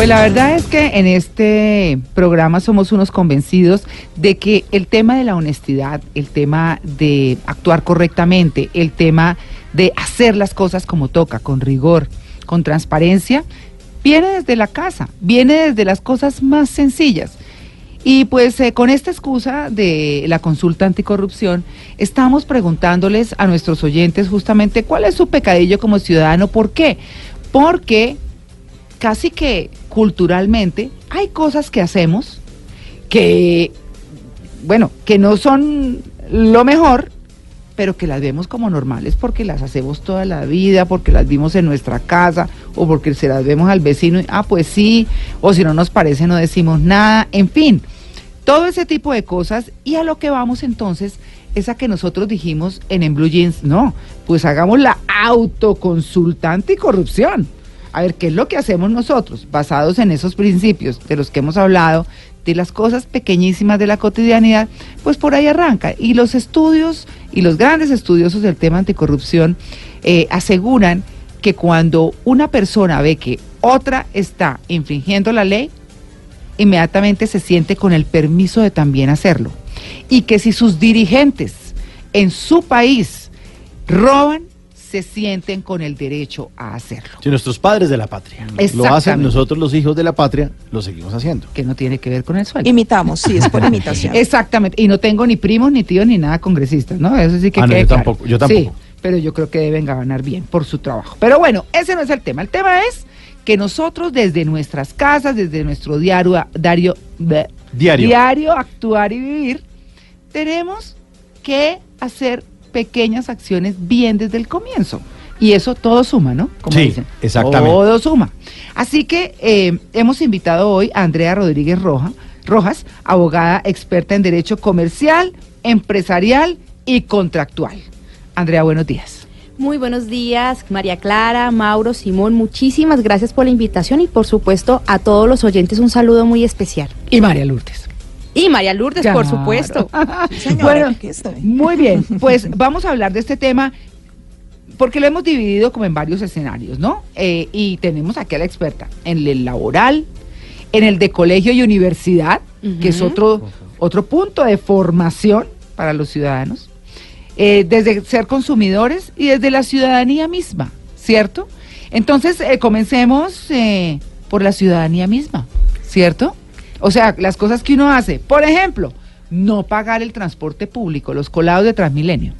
Pues la verdad es que en este programa somos unos convencidos de que el tema de la honestidad, el tema de actuar correctamente, el tema de hacer las cosas como toca, con rigor, con transparencia, viene desde la casa, viene desde las cosas más sencillas. Y pues eh, con esta excusa de la consulta anticorrupción, estamos preguntándoles a nuestros oyentes justamente cuál es su pecadillo como ciudadano, ¿por qué? Porque casi que culturalmente hay cosas que hacemos que, bueno, que no son lo mejor, pero que las vemos como normales porque las hacemos toda la vida, porque las vimos en nuestra casa o porque se las vemos al vecino y, ah, pues sí, o si no nos parece no decimos nada, en fin, todo ese tipo de cosas y a lo que vamos entonces es a que nosotros dijimos en En Blue Jeans, no, pues hagamos la autoconsulta anticorrupción. A ver, ¿qué es lo que hacemos nosotros, basados en esos principios de los que hemos hablado, de las cosas pequeñísimas de la cotidianidad? Pues por ahí arranca. Y los estudios y los grandes estudiosos del tema anticorrupción eh, aseguran que cuando una persona ve que otra está infringiendo la ley, inmediatamente se siente con el permiso de también hacerlo. Y que si sus dirigentes en su país roban, se sienten con el derecho a hacerlo. Si nuestros padres de la patria lo hacen, nosotros los hijos de la patria lo seguimos haciendo. Que no tiene que ver con el sueldo. Imitamos, sí, es por imitación. Exactamente. Y no tengo ni primos, ni tíos, ni nada congresistas, ¿no? Eso sí que ah, yo tampoco, yo tampoco. Sí, pero yo creo que deben ganar bien por su trabajo. Pero bueno, ese no es el tema. El tema es que nosotros desde nuestras casas, desde nuestro diario, diario, diario. diario actuar y vivir, tenemos que hacer pequeñas acciones bien desde el comienzo. Y eso todo suma, ¿no? Como sí, dicen. exactamente. Todo suma. Así que eh, hemos invitado hoy a Andrea Rodríguez Roja, Rojas, abogada experta en Derecho Comercial, Empresarial y Contractual. Andrea, buenos días. Muy buenos días, María Clara, Mauro, Simón, muchísimas gracias por la invitación y por supuesto a todos los oyentes un saludo muy especial. Y María Lourdes. Y María Lourdes, por supuesto. bueno, muy bien, pues vamos a hablar de este tema porque lo hemos dividido como en varios escenarios, ¿no? Eh, y tenemos aquí a la experta en el laboral, en el de colegio y universidad, que es otro, otro punto de formación para los ciudadanos, eh, desde ser consumidores y desde la ciudadanía misma, ¿cierto? Entonces, eh, comencemos por la ciudadanía misma, ¿cierto? O sea, las cosas que uno hace. Por ejemplo, no pagar el transporte público, los colados de Transmilenio.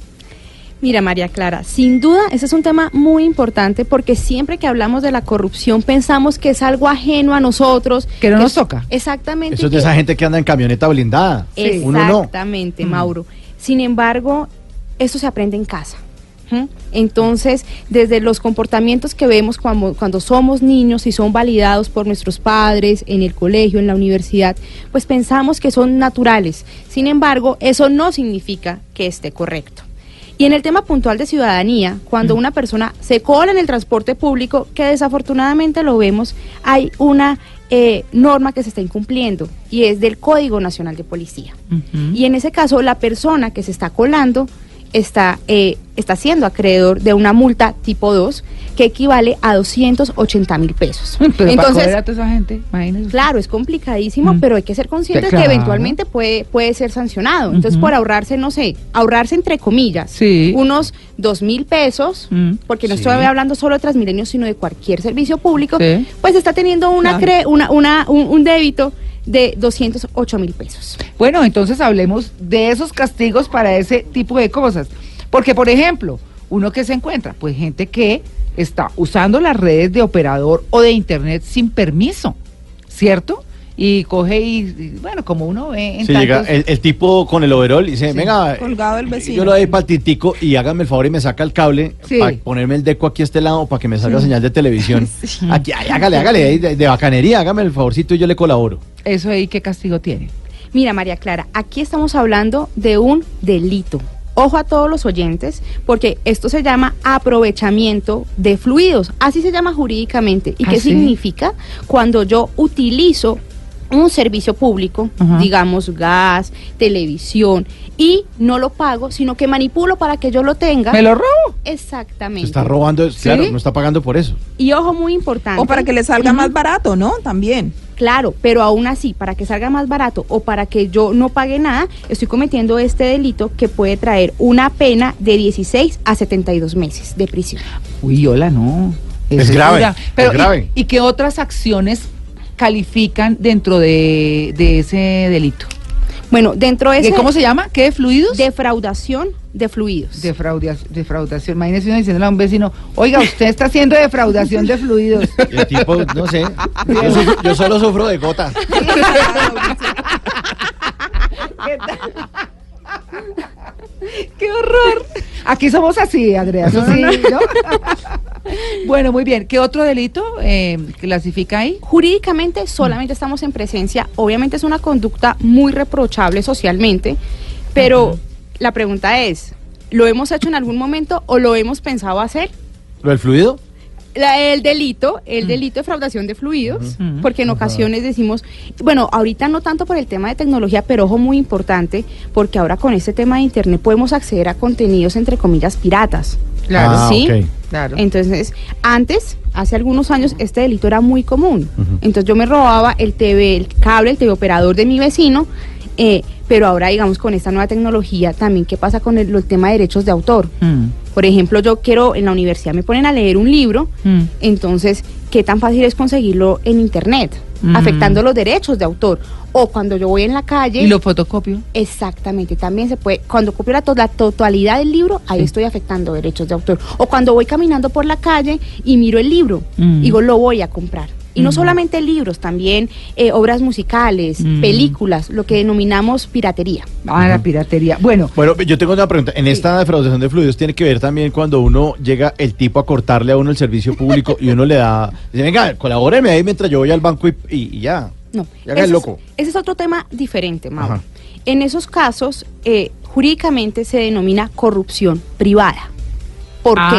Mira, María Clara, sin duda ese es un tema muy importante porque siempre que hablamos de la corrupción pensamos que es algo ajeno a nosotros. Que no nos toca. Exactamente. Eso es de esa gente que anda en camioneta blindada. Exactamente, Mauro. Sin embargo, eso se aprende en casa. Entonces, desde los comportamientos que vemos cuando, cuando, somos niños y son validados por nuestros padres en el colegio, en la universidad, pues pensamos que son naturales. Sin embargo, eso no significa que esté correcto. Y en el tema puntual de ciudadanía, cuando una persona se cola en el transporte público, que desafortunadamente lo vemos, hay una eh, norma que se está incumpliendo y es del Código Nacional de Policía. Y en ese caso, la persona que se está colando está, eh, está siendo acreedor de una multa tipo 2 que equivale a 280 mil pesos. Entonces, para a esa gente, Claro, es complicadísimo, mm. pero hay que ser conscientes que eventualmente puede, puede ser sancionado. Entonces, por ahorrarse, no sé, ahorrarse entre comillas, unos 2 mil pesos, mm. porque no estoy hablando solo de Transmilenio, sino de cualquier servicio público, pues está teniendo una, una, una un, un débito de 208 mil pesos. Bueno, entonces hablemos de esos castigos para ese tipo de cosas. Porque, por ejemplo, uno que se encuentra, pues gente que está usando las redes de operador o de internet sin permiso, ¿cierto? y coge y, bueno, como uno ve en llega el, tipo con el overol y dice, venga, colgado el vecino. yo lo doy para titico y hágame el favor y me saca el cable para ponerme el deco aquí a este lado para que me salga señal de televisión. Aquí, hágale, hágale, de, de, bacanería, hágame el favorcito y yo le colaboro. ¿Eso ahí qué castigo tiene? Mira, María Clara, aquí estamos hablando de un delito. Ojo a todos los oyentes, porque esto se llama aprovechamiento de fluidos, así se llama jurídicamente. ¿Y qué ¿Ah, significa? Cuando yo utilizo un servicio público, digamos gas, televisión, y no lo pago, sino que manipulo para que yo lo tenga. ¿Me lo robo? Exactamente. Se está robando, claro, no está pagando por eso. Y ojo, muy importante. O para que le salga más barato, ¿no? También. Claro, pero aún así, para que salga más barato o para que yo no pague nada, estoy cometiendo este delito que puede traer una pena de 16 a 72 meses de prisión. Uy, hola, no. Es grave. Pero, es grave. ¿y, y qué otras acciones califican dentro de, de ese delito? Bueno, dentro de ¿Qué- ese ¿Cómo se llama? ¿Qué? ¿Fluidos? defraudación de fluidos. Defraudia- defraudación. Imagínese uno diciéndole a un vecino, oiga, usted está haciendo defraudación de fluidos. El tipo, no sé, yo, solo sufro de gotas. ¿Qué tal? ¡Qué horror! Aquí somos así, Andrea, sí, ¿no? Bueno, muy bien. ¿Qué otro delito eh, clasifica ahí? Jurídicamente solamente estamos en presencia, obviamente es una conducta muy reprochable socialmente, pero la pregunta es, ¿lo hemos hecho en algún momento o lo hemos pensado hacer? ¿Lo del fluido? La- el delito, el delito de fraudación de fluidos, Ujú. porque en ocasiones decimos, bueno, ahorita no tanto por el tema de tecnología, pero ojo muy importante, porque ahora con este tema de internet podemos acceder a contenidos entre comillas piratas. Claro, Ah, sí. ok. Claro. Entonces, antes, hace algunos años, este delito era muy común. Entonces yo me robaba el TV, el cable, el TV operador de mi vecino, eh, pero ahora, digamos, con esta nueva tecnología, también, ¿qué pasa con el, el tema de derechos de autor? Mm, Por ejemplo, yo quiero, en la universidad me ponen a leer un libro, mm. entonces, ¿qué tan fácil es conseguirlo en Internet? Mm. Afectando los derechos de autor. O cuando yo voy en la calle... ¿Y lo fotocopio? Exactamente, también se puede, cuando copio la, to- la totalidad del libro, ahí Sí. estoy afectando derechos de autor. O cuando voy caminando por la calle y miro el libro, Mm. digo, lo voy a comprar. Y no solamente libros, también eh, obras musicales, Mm. películas, lo que denominamos piratería. Ah, la piratería. Bueno, Bueno, yo tengo una pregunta. En esta defraudación de fluidos tiene que ver también cuando uno llega el tipo a cortarle a uno el servicio público y uno le da, dice, venga, colabóreme ahí mientras yo voy al banco y, y- y ya. No, Ya ese, loco. Es, ese es otro tema diferente, Mauro. Ajá. En esos casos, eh, jurídicamente se denomina corrupción privada. ¿Por qué?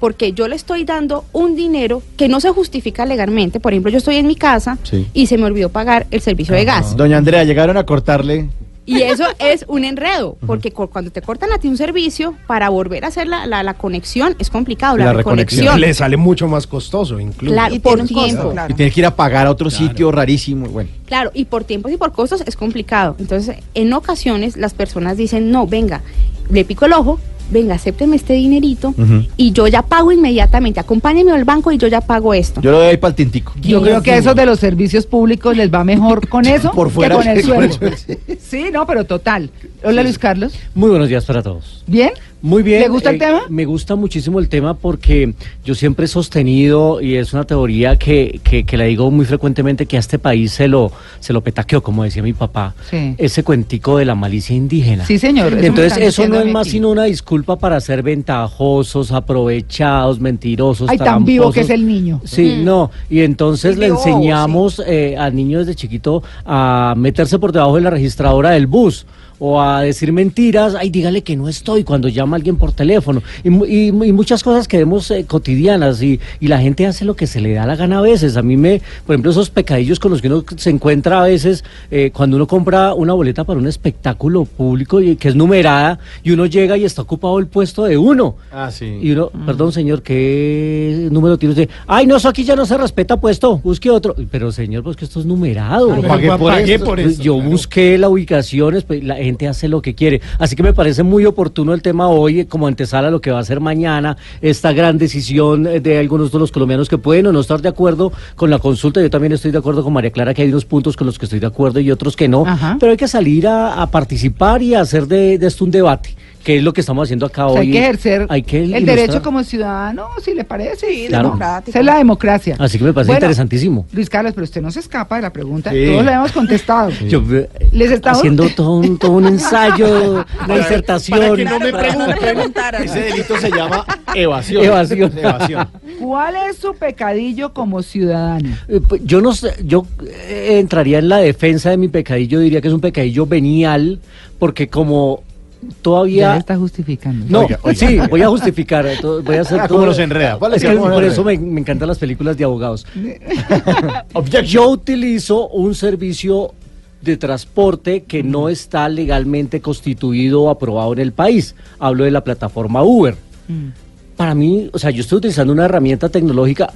Porque yo le estoy dando un dinero que no se justifica legalmente. Por ejemplo, yo estoy en mi casa Sí. y se me olvidó pagar el servicio de gas. Doña Andrea, llegaron a cortarle. Y eso es un enredo, porque cu- cuando te cortan a ti un servicio, para volver a hacer la, la- la conexión es complicado, la, La reconexión. reconexión. Le sale mucho más costoso, incluso. Claro, Y por costo, tiempo. claro. Y tiene que ir a pagar a otro Claro. sitio rarísimo. Bueno, Claro, y por tiempos y por costos es complicado. Entonces, en ocasiones las personas dicen, no, venga, le pico el ojo, venga, acépteme este dinerito y yo ya pago inmediatamente, acompáñeme al banco y yo ya pago esto. yo lo doy ahí para el tintico. yo creo que a esos de los servicios públicos les va mejor con eso Por fuera, que con el sueldo. el Sí, no, pero total. Hola, Luis Carlos. Muy buenos días para todos. ¿Bien? Muy bien. ¿Le gusta el eh, tema? Me gusta muchísimo el tema porque yo siempre he sostenido, y es una teoría que, que, que la digo muy frecuentemente, que a este país se lo, se lo petaqueó, como decía mi papá, Sí. ese cuentico de la malicia indígena. Sí, señor. eso Entonces eso no es más aquí. sino una disculpa para ser ventajosos, aprovechados, mentirosos, Ay, tan vivo que es el niño. Sí, Mm. no, y entonces Es le enseñamos eh, al niño desde chiquito a meterse por debajo de la registradora del bus o a decir mentiras, ay, dígale que no estoy cuando llama alguien por teléfono y, mu- y- y muchas cosas que vemos eh, cotidianas y, y la gente hace lo que se le da la gana a veces. A mí me, por ejemplo, esos pecadillos con los que uno se encuentra a veces eh, cuando uno compra una boleta para un espectáculo público y que es numerada y uno llega y está ocupado el puesto de uno. Ah, sí. Y uno, perdón señor, ¿qué número tiene usted? Ay, no, eso aquí ya no se respeta puesto, busque otro. Pero señor, pues que esto es numerado. Yo pagué por pagué esto. por Pues eso, yo claro. busqué la ubicación, pues, la gente hace lo que quiere. Así que me parece muy oportuno el tema hoy, como antesala lo que va a ser mañana, esta gran decisión eh, de algunos de los colombianos que pueden o no estar de acuerdo con la consulta. Yo también estoy de acuerdo con María Clara que hay unos puntos con los que estoy de acuerdo y otros que no. Ajá. Pero hay que salir a, a participar y a hacer de, de esto un debate, que es lo que estamos haciendo acá O sea, hoy. hay que ejercer Hay que el ilustrar. derecho como ciudadano, si le parece. Sí, Claro. democrático. Esa es la democracia. Así que me parece Bueno, interesantísimo. Luis Carlos, pero usted no se escapa de la pregunta. Sí. Todos le hemos contestado. Yo, eh, Les estamos- haciendo todo un, todo un ensayo, una disertación. para que no me pregunten. preguntaran. Ese delito se llama evasión. Evasión. Evasión. ¿Cuál es su pecadillo como ciudadano? Eh, pues, Yo no sé, yo eh, entraría en la defensa de mi pecadillo, diría que es un pecadillo venial, porque como Ya todavía... está justificando. No, Oiga, oiga. sí, voy a justificar, eh, todo- voy a hacer Ah, todo- cómo nos enreda. ¿Cuál es que por eso me, me encantan las películas de abogados. Yo utilizo un servicio de transporte que no está legalmente constituido o aprobado en el país. Hablo de la plataforma Uber. Mm. Para mí, o sea, yo estoy utilizando una herramienta tecnológica.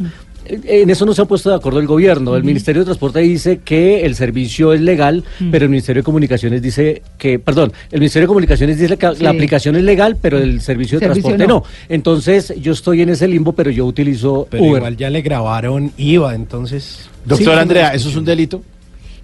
En eso no se ha puesto de acuerdo el gobierno. El Ministerio de Transporte dice que el servicio es legal, pero el Ministerio de Comunicaciones dice que, perdón, el Ministerio de Comunicaciones dice que Sí. la aplicación es legal, pero el servicio de Servicio transporte no. no. Entonces, yo estoy en ese limbo, pero yo utilizo Pero Uber. igual ya le grabaron IVA, entonces. Doctora Sí, Andrea, ¿eso es un delito?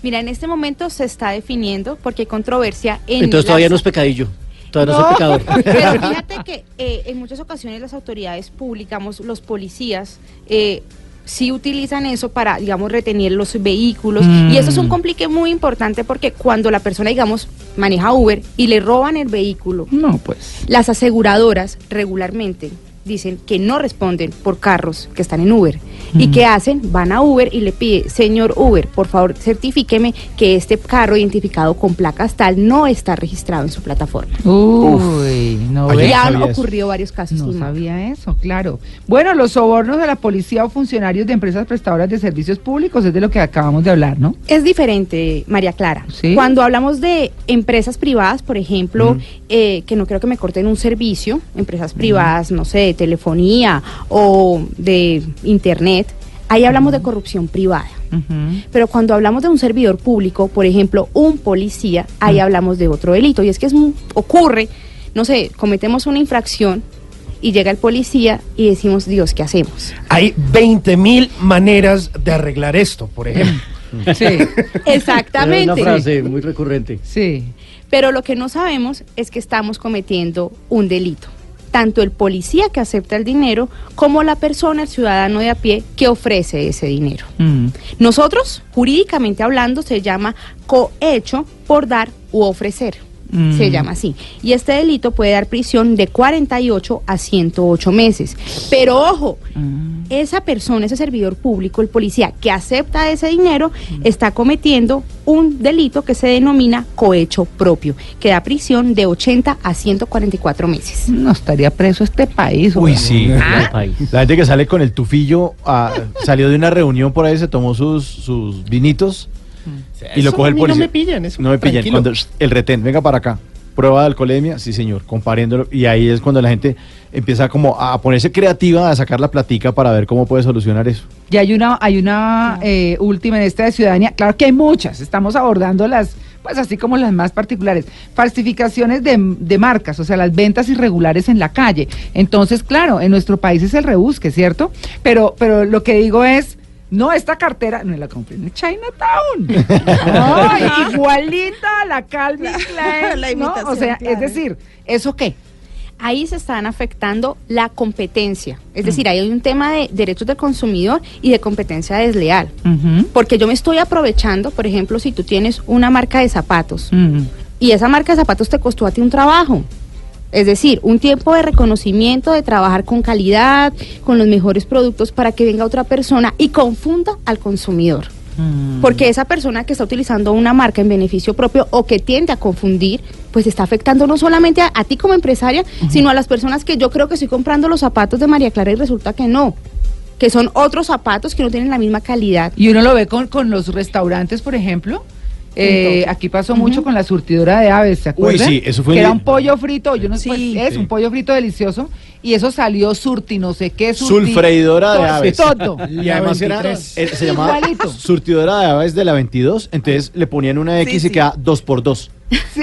Mira, en este momento se está definiendo porque hay controversia en Entonces todavía las- no es pecadillo. Todavía no, No. pecador. Pero fíjate que eh, en muchas ocasiones las autoridades públicas, los policías, eh, sí utilizan eso para, digamos, retener los vehículos. Mm. Y eso es un complique muy importante porque cuando la persona, digamos, maneja Uber y le roban el vehículo, No, pues. las aseguradoras regularmente dicen que no responden por carros que están en Uber. ¿Y Mm. qué hacen? Van a Uber y le pide, señor Uber, por favor, certifíqueme que este carro identificado con placas tal no está registrado en su plataforma. Uy, no Oye, ve. Y no han eso. ocurrido varios casos. No sabía eso, claro. Bueno, los sobornos de la policía o funcionarios de empresas prestadoras de servicios públicos es de lo que acabamos de hablar, ¿no? Es diferente, María Clara. Sí. Cuando hablamos de empresas privadas, por ejemplo, eh, que no creo que me corten un servicio, empresas privadas, no sé, de telefonía o de internet, ahí hablamos de corrupción privada. Pero cuando hablamos de un servidor público, por ejemplo, un policía, ahí hablamos de otro delito. Y es que es, ocurre, no sé, cometemos una infracción y llega el policía y decimos, Dios, ¿qué hacemos? Hay 20 mil maneras de arreglar esto, por ejemplo. Sí, Exactamente. Es una frase muy recurrente. sí. Pero lo que no sabemos es que estamos cometiendo un delito. Tanto el policía que acepta el dinero como la persona, el ciudadano de a pie, que ofrece ese dinero. Mm. Nosotros, jurídicamente hablando, se llama cohecho por dar u ofrecer. Mm. Se llama así. Y este delito puede dar prisión de 48 a 108 meses. Pero ojo, Mm. esa persona, ese servidor público, el policía que acepta ese dinero, está cometiendo un delito que se denomina cohecho propio, que da prisión de 80 a 144 meses. No estaría preso este país. Uy, sí. Al país. La gente que sale con el tufillo, ah, salió de una reunión por ahí, se tomó sus, sus vinitos y lo coge el policía. No me pillan, eso No me pillan. Cuando el retén, venga para acá. Prueba de alcoholemia, sí señor, comparándolo. Y ahí es cuando la gente empieza como a ponerse creativa, a sacar la platica para ver cómo puede solucionar eso. Y hay una, hay una eh, última en esta de ciudadanía. Claro que hay muchas. Estamos abordando las, pues así como las más particulares. Falsificaciones de, de marcas, o sea, las ventas irregulares en la calle. Entonces, claro, en nuestro país es el rebusque, ¿cierto? Pero, pero lo que digo es. No, esta cartera no la compré en Chinatown. Ay, igualita a la Calvin Klein. La ¿no? O sea, es decir, ¿eso qué? Ahí se están afectando la competencia. Es decir, ahí hay un tema de derechos del consumidor y de competencia desleal. Porque yo me estoy aprovechando, por ejemplo, si tú tienes una marca de zapatos Mm. y esa marca de zapatos te costó a ti un trabajo. Es decir, un tiempo de reconocimiento, de trabajar con calidad, con los mejores productos para que venga otra persona y confunda al consumidor. Mm. Porque esa persona que está utilizando una marca en beneficio propio o que tiende a confundir, pues está afectando no solamente a, a ti como empresaria, sino a las personas que yo creo que estoy comprando los zapatos de María Clara y resulta que no, que son otros zapatos que no tienen la misma calidad. Y uno lo ve con, con los restaurantes, por ejemplo. Eh, aquí pasó mucho con la surtidora de aves, ¿se acuerdan? sí, eso fue Que un era un pollo frito, yo no sé, Sí. pues, es Sí. un pollo frito delicioso, y eso salió surti, no sé qué, surti. Sulfreidora de aves. Todo. Y además era, 23. eh, se llamaba Igualito. surtidora de aves de la 22, entonces le ponían una X Sí, y sí. queda 2 por 2 Sí.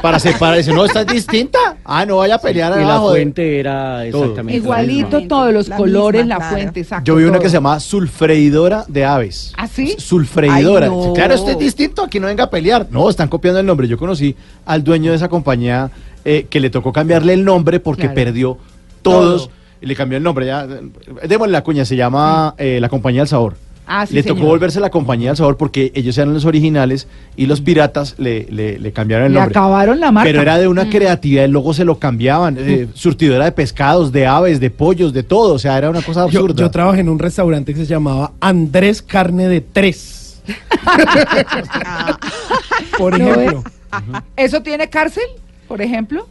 para separar, dice, no, esta es distinta. Ah, no vaya a pelear Y la de- fuente era Todo. exactamente la Igualito todos los La colores, misma, la claro. fuente, exacto. Yo vi una todo. que se llamaba sulfreidora de aves. ¿Ah, sí? Sulfreidora. Ay, no. Claro, esto es distinto, aquí no venga a pelear. No, están copiando el nombre. Yo conocí al dueño de esa compañía eh, que le tocó cambiarle el nombre porque Claro. perdió todos. Todo. Y le cambió el nombre. Ya, démosle la cuña, se llama eh, la compañía del sabor. Ah, sí, le tocó volverse la compañía del sabor porque ellos eran los originales y los piratas le, le- le cambiaron el Le nombre. acabaron la marca. Pero era de una creatividad, el logo se lo cambiaban, eh, surtidora de pescados, de aves, de pollos, de todo, o sea, era una cosa absurda. yo trabajé en un restaurante que se llamaba Andrés Carne de Tres. Por No, ejemplo. ¿Eso tiene cárcel, por ejemplo?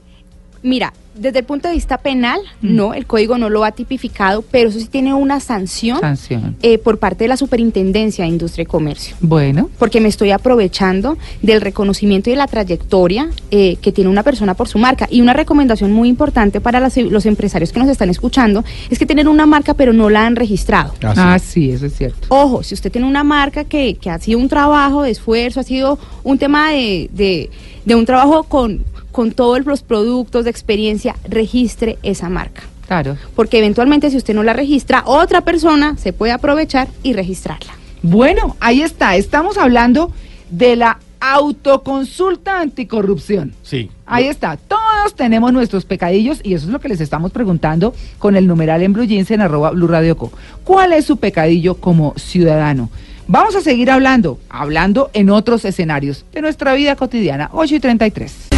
Mira, Desde el punto de vista penal, Mm. no, el código no lo ha tipificado, pero eso sí tiene una sanción, Sanción. eh, por parte de la Superintendencia de Industria y Comercio. Bueno, Porque me estoy aprovechando del reconocimiento y de la trayectoria eh, que tiene una persona por su marca. Y una recomendación muy importante para las- los empresarios que nos están escuchando es que tienen una marca pero no la han registrado. Ah, sí. ah, sí, eso es cierto. Ojo, si usted tiene una marca que, que ha sido un trabajo de esfuerzo, ha sido un tema de, de- de un trabajo con, con todos los productos de experiencia, registre esa marca. Claro. Porque eventualmente si usted no la registra, otra persona se puede aprovechar y registrarla. Bueno, ahí está. Estamos hablando de la autoconsulta anticorrupción. Sí. Ahí está. Todos tenemos nuestros pecadillos y eso es lo que les estamos preguntando con el numeral en Blue Jeans en arroba Blue Radio Co. ¿Cuál es su pecadillo como ciudadano? Vamos a seguir hablando, hablando en otros escenarios de nuestra vida cotidiana. 8 y 33.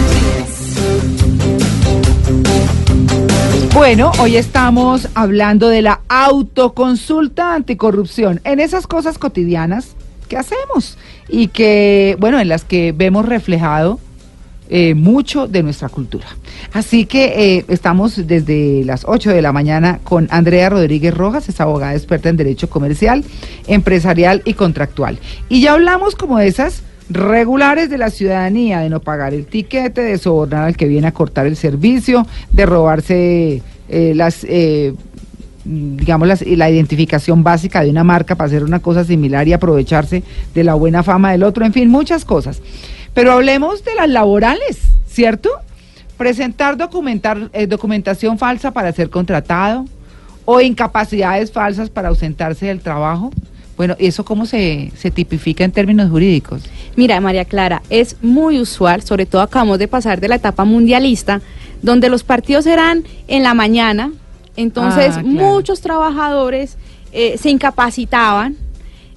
Bueno, hoy estamos hablando de la autoconsulta anticorrupción. En esas cosas cotidianas que hacemos y que, bueno, en las que vemos reflejado eh, mucho de nuestra cultura. Así que eh, estamos desde las 8 de la mañana con Andrea Rodríguez Rojas, es abogada experta en Derecho Comercial, Empresarial y Contractual. Y ya hablamos como de esas regulares de la ciudadanía, de no pagar el tiquete, de sobornar al que viene a cortar el servicio, de robarse eh, las... eh, digamos, las- la identificación básica de una marca para hacer una cosa similar y aprovecharse de la buena fama del otro, en fin, muchas cosas. Pero hablemos de las laborales, ¿cierto? Presentar documentar, eh, documentación falsa para ser contratado o incapacidades falsas para ausentarse del trabajo. Bueno, ¿y ¿eso cómo se, se tipifica en términos jurídicos? Mira, María Clara, es muy usual, sobre todo acabamos de pasar de la etapa mundialista, donde los partidos eran en la mañana, entonces Ah, claro. muchos trabajadores eh, se incapacitaban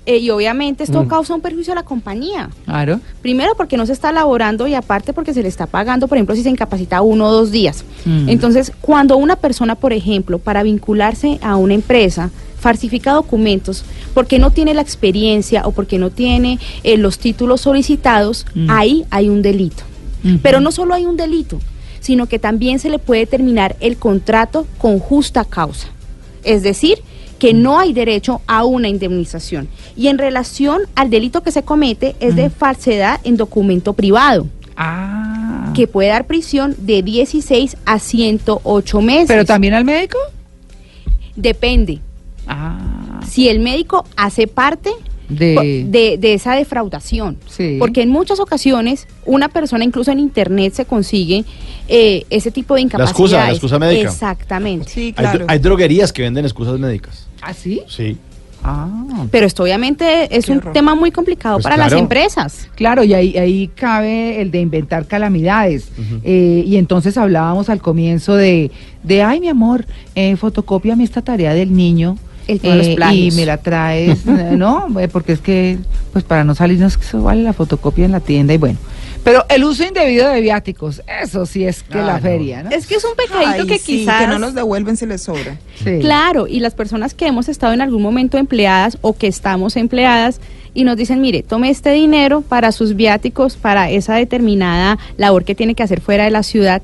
eh, y obviamente esto Mm. causa un perjuicio a la compañía. Claro. Primero porque no se está laborando y aparte porque se le está pagando, por ejemplo, si se incapacita uno o dos días. Mm. Entonces, cuando una persona, por ejemplo, para vincularse a una empresa, falsifica documentos porque no tiene la experiencia o porque no tiene eh, los títulos solicitados, Mm. ahí hay un delito. Pero no solo hay un delito, sino que también se le puede terminar el contrato con justa causa. Es decir, que no hay derecho a una indemnización. Y en relación al delito que se comete es de falsedad en documento privado, Ah. que puede dar prisión de 16 a 108 meses. ¿Pero también al médico? Depende. Ah. Si el médico hace parte De... de, de esa defraudación. Sí. Porque en muchas ocasiones una persona incluso en internet se consigue eh, ese tipo de excusa, la incapacidades. excusa médica. Exactamente. Sí, Hay, claro. hay droguerías que venden excusas médicas. ¿Ah, sí? Sí. Ah. Pero esto obviamente es un horror. tema muy complicado Pues para las empresas. Claro, y ahí, ahí cabe el de inventar calamidades. Eh, y entonces hablábamos al comienzo de, de ay, mi amor, eh, fotocópiame esta tarea del niño. El tema de los eh, y me la traes, ¿no? Porque es que, pues para no salirnos, que eso vale la fotocopia en la tienda y bueno. Pero el uso indebido de viáticos, eso sí es que Ah, la no. feria, ¿no? Es que es un pecadito Ay, que sí, quizás... que no los devuelven se les sobra. Sí. Claro, y las personas que hemos estado en algún momento empleadas o que estamos empleadas y nos dicen, mire, tome este dinero para sus viáticos, para esa determinada labor que tiene que hacer fuera de la ciudad,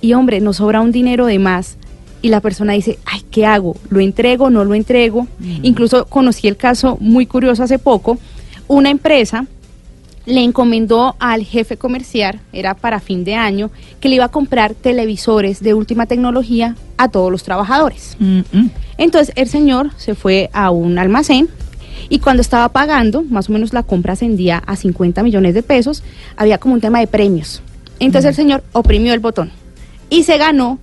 y hombre, nos sobra un dinero de más. Y la persona dice, ay, ¿qué hago? ¿Lo entrego? ¿No lo entrego? Incluso conocí el caso muy curioso hace poco. Una empresa le encomendó al jefe comercial, era para fin de año, que le iba a comprar televisores de última tecnología a todos los trabajadores. Entonces el señor se fue a un almacén y cuando estaba pagando, más o menos la compra ascendía a 50 millones de pesos, había como un tema de premios. Entonces el señor oprimió el botón y se ganó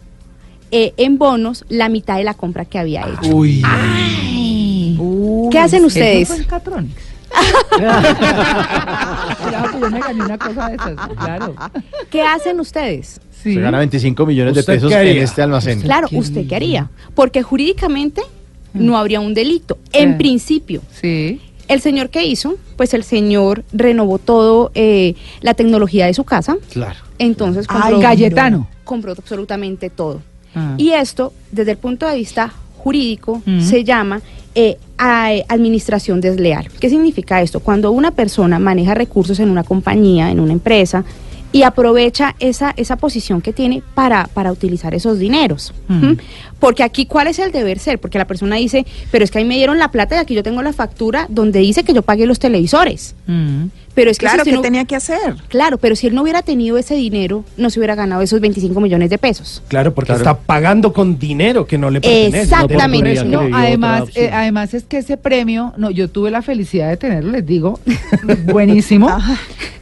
eh, en bonos la mitad de la compra que había hecho. Uy. Uy, ¿Qué hacen eso ustedes? fue en Catronics. Claro, que yo me gané una cosa de esas, claro. ¿Qué hacen ustedes? Sí. Se gana 25 millones de ¿Usted pesos en este almacén. Claro, ¿usted qué haría? Porque jurídicamente no habría un delito, en Mm. principio. Sí. El señor que hizo, pues el señor renovó todo eh, la tecnología de su casa, Claro. entonces Ay, compró, Galletano. compró absolutamente todo. Ah. Y esto, desde el punto de vista jurídico, Mm. se llama eh, a- administración desleal. ¿Qué significa esto? Cuando una persona maneja recursos en una compañía, en una empresa, y aprovecha esa, esa posición que tiene para, para utilizar esos dineros. Mm. ¿m? Porque aquí, ¿cuál es el deber ser? Porque la persona dice, pero es que ahí me dieron la plata y aquí yo tengo la factura donde dice que yo pagué los televisores. Mm. Pero es que Claro, si ¿qué no- tenía que hacer? Claro, pero si él no hubiera tenido ese dinero, no se hubiera ganado esos 25 millones de pesos. Claro, porque Claro. está pagando con dinero que no le pertenece. Exactamente. No además, opción. eh, además es que ese premio, no, yo tuve la felicidad de tenerlo, les digo, buenísimo.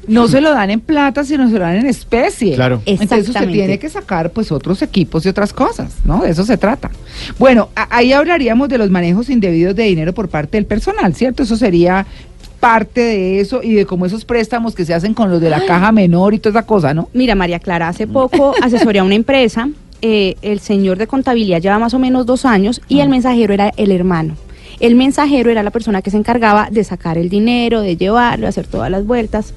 No se lo dan en plata, sino se lo dan en especie. Claro. Entonces usted tiene que sacar pues otros equipos y otras cosas, ¿no? De eso se trata. Bueno, ahí hablaríamos de los manejos indebidos de dinero por parte del personal, ¿cierto? Eso sería parte de eso y de cómo esos préstamos que se hacen con los de la caja menor y toda esa cosa, ¿no? Mira, María Clara, hace poco asesoré a una empresa, eh, el señor de contabilidad lleva más o menos dos años y el mensajero era el hermano. El mensajero era la persona que se encargaba de sacar el dinero, de llevarlo, de hacer todas las vueltas.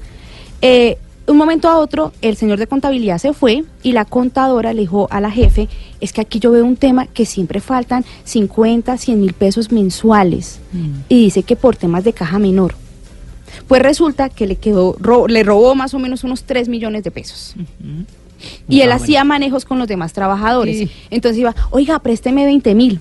Eh, un momento a otro, el señor de contabilidad se fue y la contadora le dijo a la jefe, es que aquí yo veo un tema que siempre faltan 50, 100 mil pesos mensuales. Y dice que por temas de caja menor. Pues resulta que le quedó, ro- le robó más o menos unos 3 millones de pesos. Y él Ah, hacía manejos con los demás trabajadores. Sí. Entonces iba, oiga, présteme 20 mil,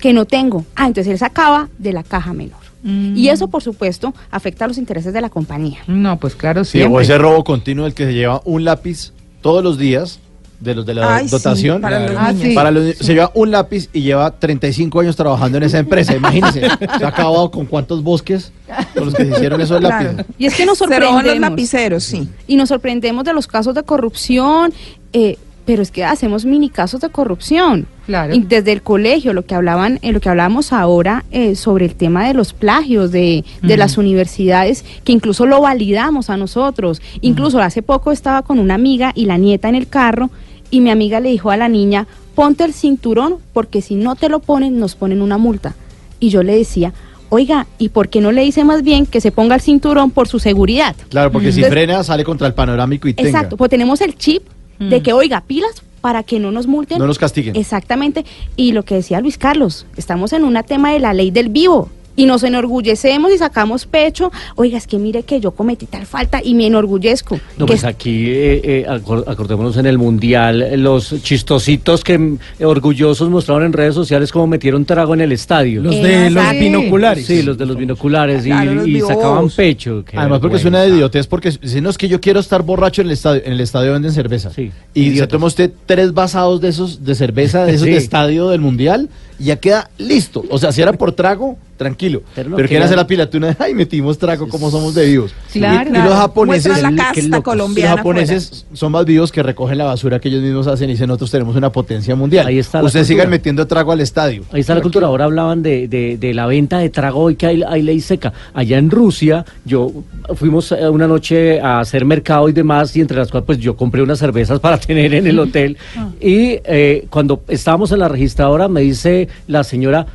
que no tengo. Ah, entonces él sacaba de la caja menor. Mm. Y eso, por supuesto, afecta a los intereses de la compañía. No, pues claro, Sí, o ese robo continuo el que se lleva un lápiz todos los días de los de la Ay, sí, dotación. para los Ah, niños. sí. Para los se lleva un lápiz y lleva 35 años trabajando en esa empresa. Imagínense, se ha acabado con cuántos bosques con los que se hicieron esos Claro. lápices. Y es que nos Se roban los sorprendemos. lapiceros, sí. Y nos sorprendemos de los casos de corrupción, eh, pero es que hacemos mini casos de corrupción. Claro. Y desde el colegio, lo que hablaban, eh, lo que hablábamos ahora eh, sobre el tema de los plagios de, de las universidades, que incluso lo validamos a nosotros. Incluso hace poco estaba con una amiga y la nieta en el carro, y mi amiga le dijo a la niña, ponte el cinturón, porque si no te lo ponen, nos ponen una multa. Y yo le decía, oiga, ¿y por qué no le dice más bien que se ponga el cinturón por su seguridad? Claro, porque si Entonces- frena sale contra el panorámico y tenga. Exacto, pues tenemos el chip de Mm. que, oiga, pilas para que no nos multen. No nos castiguen. Exactamente. Y lo que decía Luis Carlos, estamos en un tema de la ley del vivo. Y nos enorgullecemos y sacamos pecho. Oiga, es que mire que yo cometí tal falta y me enorgullezco. No, pues aquí eh, eh, acor- acordémonos en el Mundial, eh, los chistositos que mm, orgullosos mostraron en redes sociales cómo metieron trago en el estadio. Los Eh, de los binoculares. Sí, los de los binoculares y, Claro, los y vivos. sacaban pecho. qué Además porque suena de idiotez porque si no es que yo quiero estar borracho en el estadio, en el estadio venden cerveza. Sí, y se toma usted tres vasados de esos de cerveza de esos Sí. de estadio del mundial y ya queda listo. O sea, si era por trago, tranquilo. Pero Pero, quieren queda- hacer la pilatuna de ay metimos trago como somos de vivos. Claro. Y, y los japoneses la casta colombiana Los japoneses son más vivos que recogen la basura que ellos mismos hacen y dicen nosotros tenemos una potencia mundial. Ahí está Ustedes sigan metiendo trago al estadio. Ahí está la cultura. Ahora hablaban de, de, de la venta de trago y que hay, hay ley seca. Allá en Rusia, yo fuimos eh, una noche a hacer mercado y demás, y entre las cuales pues yo compré unas cervezas para tener en el hotel. Y eh, cuando estábamos en la registradora, me dice la señora,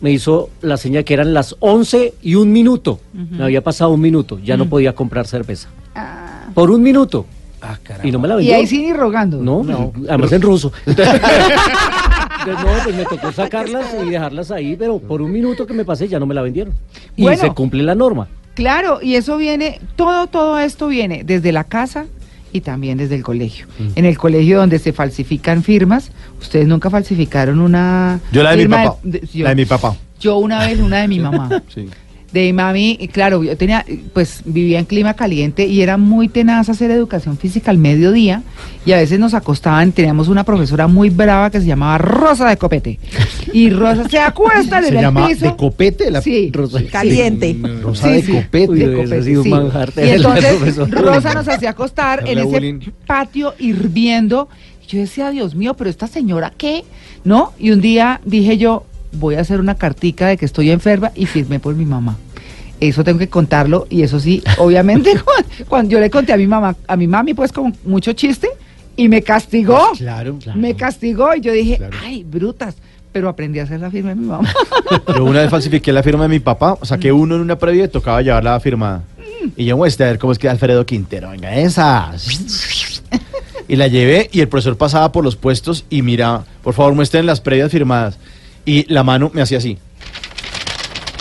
me hizo la señal que eran las 11 y un minuto. Me había pasado un minuto, ya no podía comprar cerveza. Por un minuto. Ah, Y no me la Y vendió. ahí sí ni rogando. No, además en ruso. Entonces, entonces, no, pues me tocó sacarlas y dejarlas ahí, pero por un minuto que me pasé ya no me la vendieron. Y Bueno. se cumple la norma. Claro, y eso viene, todo, todo esto viene desde la casa y también desde el colegio. Mm. En el colegio donde se falsifican firmas, ustedes nunca falsificaron una Yo la de mi papá. yo, La de mi papá. yo una vez una de mi mamá. Sí. De mi mami, y claro, yo tenía, pues vivía en clima caliente y era muy tenaz hacer educación física al mediodía y a veces nos acostaban, teníamos una profesora muy brava que se llamaba Rosa de Copete. Y Rosa se acuesta Se en el llama piso. de copete la Sí. Rosa. Caliente. Rosa Sí, de sí. copete. Uy, de copete, sí. Y entonces. Rosa nos hacía acostar en ese bullying. patio hirviendo. Y yo decía, Dios mío, pero esta señora qué, ¿no? Y un día dije yo, voy a hacer una cartica de que estoy enferma y firmé por mi mamá. Eso tengo que contarlo y eso sí, obviamente cuando, yo le conté a mi mamá, a mi mami pues con mucho chiste y me castigó. Claro, claro. Me castigó y yo dije, Claro. ay, brutas, pero aprendí a hacer la firma de mi mamá. Yo una vez falsifiqué la firma de mi papá, saqué uno en una previa y tocaba llevarla firmada. Y yo muestra a ver cómo es que Alfredo Quintero, venga, esa. Y la llevé y el profesor pasaba por los puestos y mira, por favor muestren las previas firmadas. Y la mano me hacía así.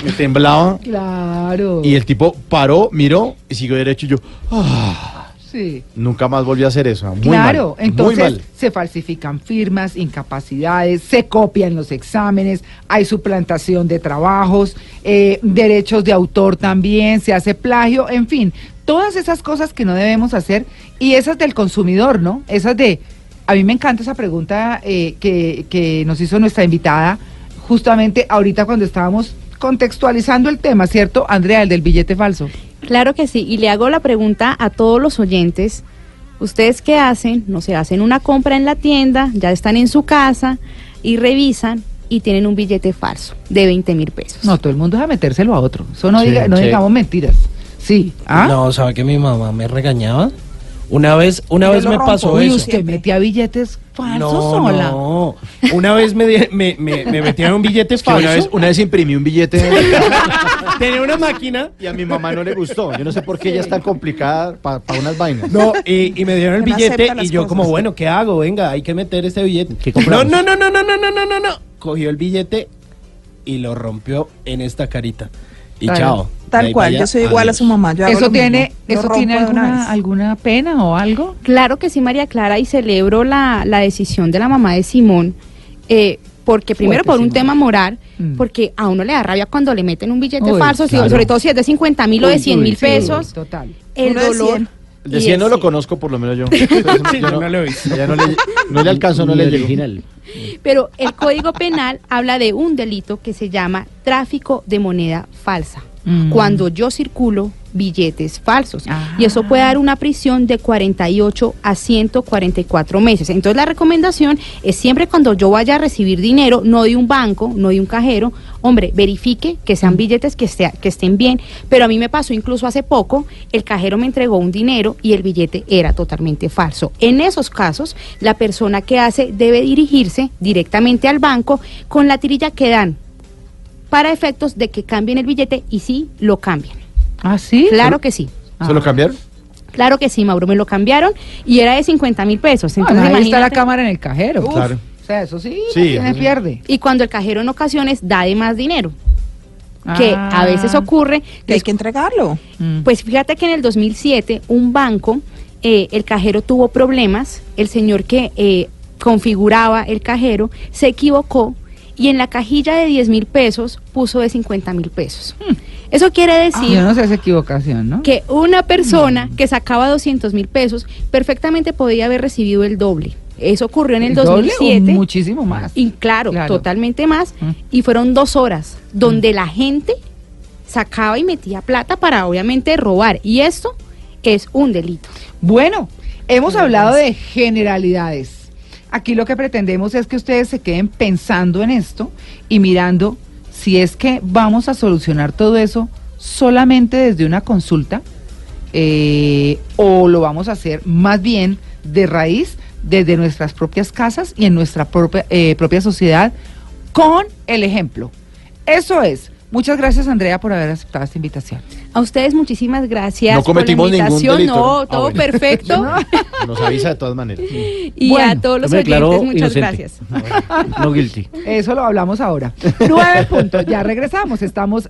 Me temblaba claro. y el tipo paró, miró y siguió derecho y yo, ah, Sí. Nunca más volví a hacer eso. Muy claro, mal, entonces muy mal. se falsifican firmas, incapacidades, se copian los exámenes, hay suplantación de trabajos, eh, derechos de autor también, se hace plagio, en fin, todas esas cosas que no debemos hacer y esas del consumidor, ¿no? Esas de, a mí me encanta esa pregunta eh, que, que nos hizo nuestra invitada justamente ahorita cuando estábamos contextualizando el tema, ¿cierto? Andrea, el del billete falso. Claro que sí, y le hago la pregunta a todos los oyentes. ¿Ustedes qué hacen? No sé, hacen una compra en la tienda, ya están en su casa y revisan y tienen un billete falso de 20 mil pesos. No, todo el mundo deja metérselo a otro. Eso no, Sí, diga- no sí. digamos mentiras. Sí. ¿Ah? No, ¿sabe que mi mamá me regañaba? Una vez, una vez me rompo. pasó Uy, eso. usted metía billetes falsos No, sola. no. Una vez me, di- me, me, me metieron un billete Es que falso. una vez, una vez imprimí un billete Tenía una máquina. y a mi mamá no le gustó. Yo no sé por qué ella es tan complicada para unas vainas. No, y, y me dieron el no billete acepta y yo cosas. como, bueno, ¿qué hago? Venga, hay que meter este billete. ¿Qué No, compramos? no, no, no, no, no, no, no, no, no. Cogió el billete y lo rompió en esta carita. Y chao. Tal cual, yo soy igual a su mamá. Yo ¿Eso tiene, eso tiene alguna, alguna pena o algo? Claro que sí, María Clara, y celebro la, la decisión de la mamá de Simón, eh, porque primero Fuerte, por un Simón. tema moral, Mm. porque a uno le da rabia cuando le meten un billete Uy, falso, claro. sobre todo si es de 50 mil o de Uy, 100 uy, mil sí, pesos, Total. el Uno de dolor. 100. De y 100 el no lo 100. conozco, por lo menos yo. Sí, yo no lo he visto. Ya no le, no le alcanzo, no le llego. original. Pero el Código Penal habla de un delito que se llama tráfico de moneda falsa. Mm. Cuando yo circulo billetes falsos. Y eso puede dar una prisión de 48 a 144 meses. Entonces la recomendación es siempre cuando yo vaya a recibir dinero, no de un banco, no de un cajero, hombre, verifique que sean billetes que, que estén bien. Pero a mí me pasó incluso hace poco, el cajero me entregó un dinero y el billete era totalmente falso. En esos casos, la persona que hace debe dirigirse directamente al banco con la tirilla que dan para efectos de que cambien el billete y sí lo cambian. ¿Ah, sí? Claro que sí. ¿Se lo cambiaron? Claro que sí, Mauro, me lo cambiaron y era de 50 mil pesos. Ah, Entonces, ahí está la cámara en el cajero. Uf. Claro. O sea, eso sí, Sí, sí. pierde. Y cuando el cajero en ocasiones da de más dinero, que Ah. a veces ocurre, Que hay que entregarlo. Mm. pues fíjate que en el 2007 un banco, eh, el cajero tuvo problemas, el señor que eh, configuraba el cajero se equivocó y en la cajilla de 10 mil pesos puso de 50 mil pesos. Eso quiere Ah, decir yo no sé esa equivocación, ¿no? que una persona que sacaba 200 mil pesos perfectamente podía haber recibido el doble. Eso ocurrió en el, doble o 2007. muchísimo más. Y claro, Claro. totalmente más. Mm. Y fueron dos horas donde la gente sacaba y metía plata para obviamente robar. Y esto es un delito. Bueno, hemos hablado de generalidades. Aquí lo que pretendemos es que ustedes se queden pensando en esto y mirando si es que vamos a solucionar todo eso solamente desde una consulta eh, o lo vamos a hacer más bien de raíz desde nuestras propias casas y en nuestra propia, eh, propia sociedad con el ejemplo. Eso es. Muchas gracias Andrea por haber aceptado esta invitación. A ustedes muchísimas gracias No cometimos por la ningún invitación. delito, no, ¿no? Ah, todo bueno. perfecto. Nos avisa de todas maneras. y Bueno, a todos los oyentes, muchas inocente. gracias. No guilty. Eso lo hablamos ahora. Nueve puntos. Ya regresamos. Estamos